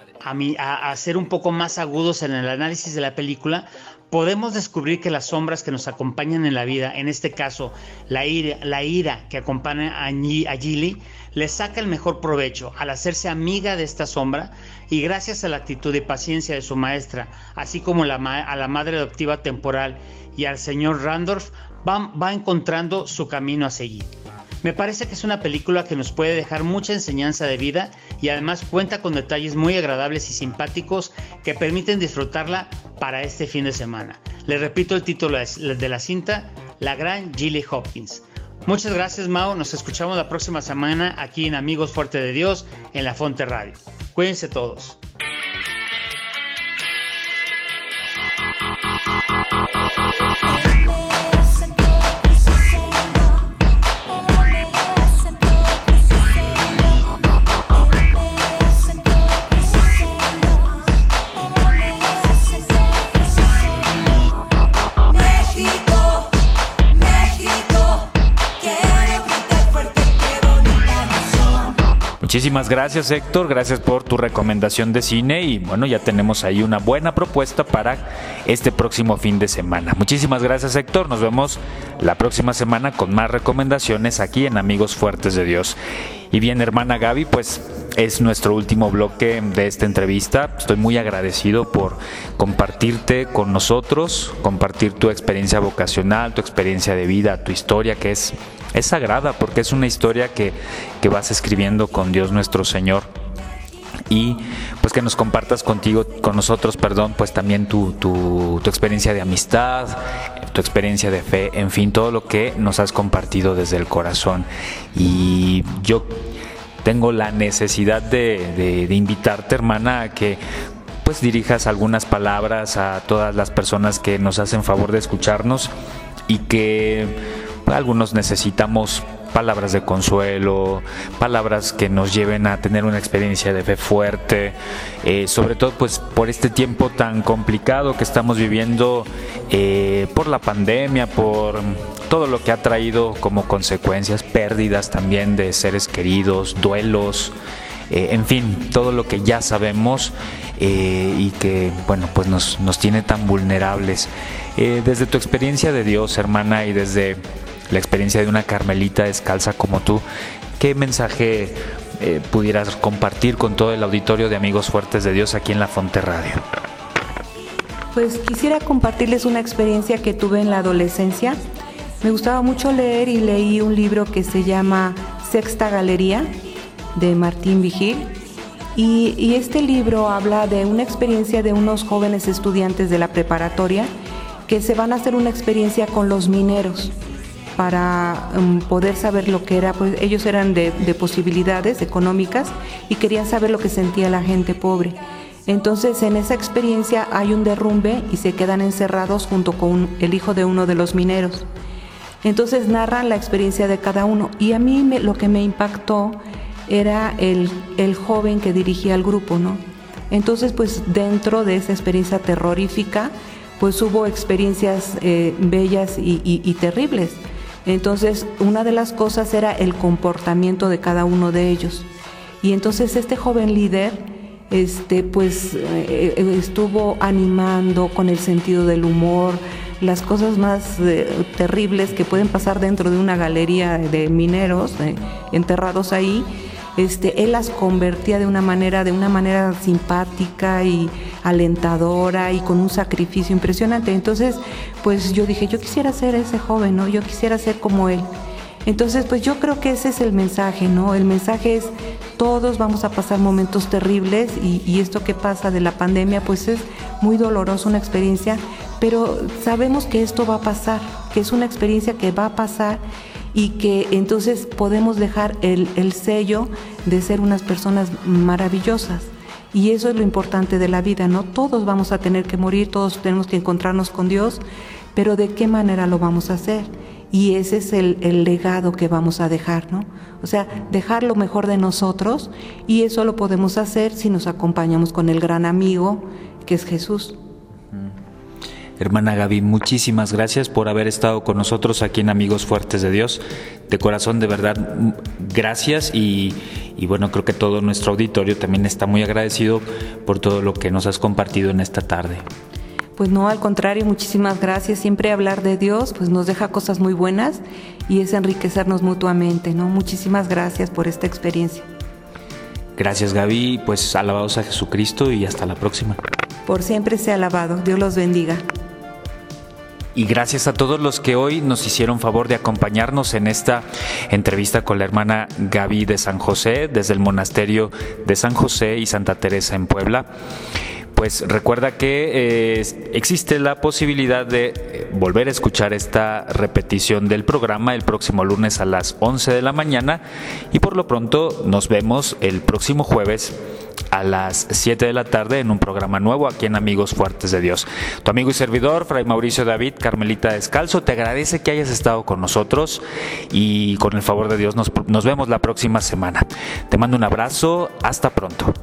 a, ser un poco más agudos en el análisis de la película, podemos descubrir que las sombras que nos acompañan en la vida, en este caso la ira, que acompaña a, Gilly, le saca el mejor provecho al hacerse amiga de esta sombra y gracias a la actitud y paciencia de su maestra, así como a la madre adoptiva temporal y al señor Randolph, va encontrando su camino a seguir. Me parece que es una película que nos puede dejar mucha enseñanza de vida y además cuenta con detalles muy agradables y simpáticos que permiten disfrutarla para este fin de semana. Le repito el título de la cinta, La Gran Gilly Hopkins. Muchas gracias Mao, nos escuchamos la próxima semana aquí en Amigos Fuerte de Dios en La Fonte Radio. Cuídense todos. Muchísimas gracias Héctor, gracias por tu recomendación de cine y bueno, ya tenemos ahí una buena propuesta para este próximo fin de semana. Muchísimas gracias Héctor, nos vemos la próxima semana con más recomendaciones aquí en Amigos Fuertes de Dios. Y bien, hermana Gaby, pues es nuestro último bloque de esta entrevista. Estoy muy agradecido por compartirte con nosotros, compartir tu experiencia vocacional, tu experiencia de vida, tu historia, que es es sagrada porque es una historia que, vas escribiendo con Dios nuestro Señor y pues que nos compartas contigo, con nosotros, perdón, pues también tu, tu, tu, experiencia de amistad, tu experiencia de fe, en fin, todo lo que nos has compartido desde el corazón. Y yo tengo la necesidad de, de invitarte, hermana, a que pues dirijas algunas palabras a todas las personas que nos hacen favor de escucharnos y que algunos necesitamos palabras de consuelo, palabras que nos lleven a tener una experiencia de fe fuerte, eh, sobre todo pues por este tiempo tan complicado que estamos viviendo eh, por la pandemia, por todo lo que ha traído como consecuencias, pérdidas también de seres queridos, duelos. Eh, en fin, todo lo que ya sabemos y que, bueno, pues nos, nos tiene tan vulnerables. Desde tu experiencia de Dios, hermana, y desde la experiencia de una carmelita descalza como tú, ¿qué mensaje pudieras compartir con todo el auditorio de Amigos Fuertes de Dios aquí en la Fonte Radio? Pues quisiera compartirles una experiencia que tuve en la adolescencia. Me gustaba mucho leer y leí un libro que se llama Sexta Galería de Martín Vigil. Y, este libro habla de una experiencia de unos jóvenes estudiantes de la preparatoria que se van a hacer una experiencia con los mineros para um, poder saber lo que era, pues ellos eran de, posibilidades económicas y querían saber lo que sentía la gente pobre. Entonces en esa experiencia hay un derrumbe y se quedan encerrados junto con el hijo de uno de los mineros. Entonces narran la experiencia de cada uno y a mí lo que me impactó era el, joven que dirigía el grupo, ¿no? Entonces, pues dentro de esa experiencia terrorífica, pues hubo experiencias eh, bellas y, terribles. Entonces, una de las cosas era el comportamiento de cada uno de ellos. Y entonces este joven líder, este, pues eh, eh, estuvo animando con el sentido del humor, las cosas más terribles que pueden pasar dentro de una galería de mineros enterrados ahí este, él las convertía de una manera, de una manera simpática y alentadora y con un sacrificio impresionante. Entonces, pues yo dije, yo quisiera ser ese joven, ¿no? Yo quisiera ser como él. Entonces, pues yo creo que ese es el mensaje, ¿no? El mensaje es, todos vamos a pasar momentos terribles y, esto que pasa de la pandemia, pues es muy doloroso, una experiencia, pero sabemos que esto va a pasar, que es una experiencia que va a pasar y que entonces podemos dejar el sello de ser unas personas maravillosas. Y eso es lo importante de la vida, ¿no? Todos vamos a tener que morir, todos tenemos que encontrarnos con Dios, pero ¿de qué manera lo vamos a hacer? Y ese es el, el, legado que vamos a dejar, ¿no? O sea, dejar lo mejor de nosotros y eso lo podemos hacer si nos acompañamos con el gran amigo que es Jesús. Hermana Gaby, muchísimas gracias por haber estado con nosotros aquí en Amigos Fuertes de Dios. De corazón, de verdad, gracias y, bueno, creo que todo nuestro auditorio también está muy agradecido por todo lo que nos has compartido en esta tarde. Pues no, al contrario, muchísimas gracias. Siempre hablar de Dios pues nos deja cosas muy buenas y es enriquecernos mutuamente, ¿no? Muchísimas gracias por esta experiencia. Gracias Gaby, pues alabados a Jesucristo y hasta la próxima. Por siempre sea alabado. Dios los bendiga y gracias a todos los que hoy nos hicieron favor de acompañarnos en esta entrevista con la hermana Gaby de San José desde el monasterio de San José y Santa Teresa en Puebla. Pues recuerda que eh, existe la posibilidad de eh, volver a escuchar esta repetición del programa el próximo lunes a las 11 de la mañana y por lo pronto nos vemos el próximo jueves a las 7 de la tarde en un programa nuevo aquí en Amigos Fuertes de Dios. Tu amigo y servidor, Fray Mauricio David, Carmelita Descalzo, te agradece que hayas estado con nosotros y con el favor de Dios nos, nos vemos la próxima semana. Te mando un abrazo, hasta pronto.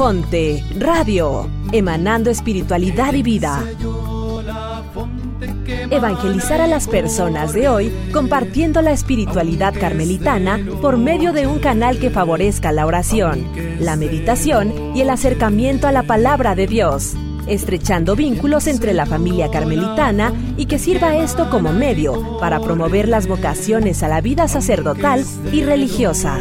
Fonte Radio, emanando espiritualidad y vida. Evangelizar a las personas de hoy compartiendo la espiritualidad carmelitana por medio de un canal que favorezca la oración, la meditación y el acercamiento a la palabra de Dios, estrechando vínculos entre la familia carmelitana y que sirva esto como medio para promover las vocaciones a la vida sacerdotal y religiosa.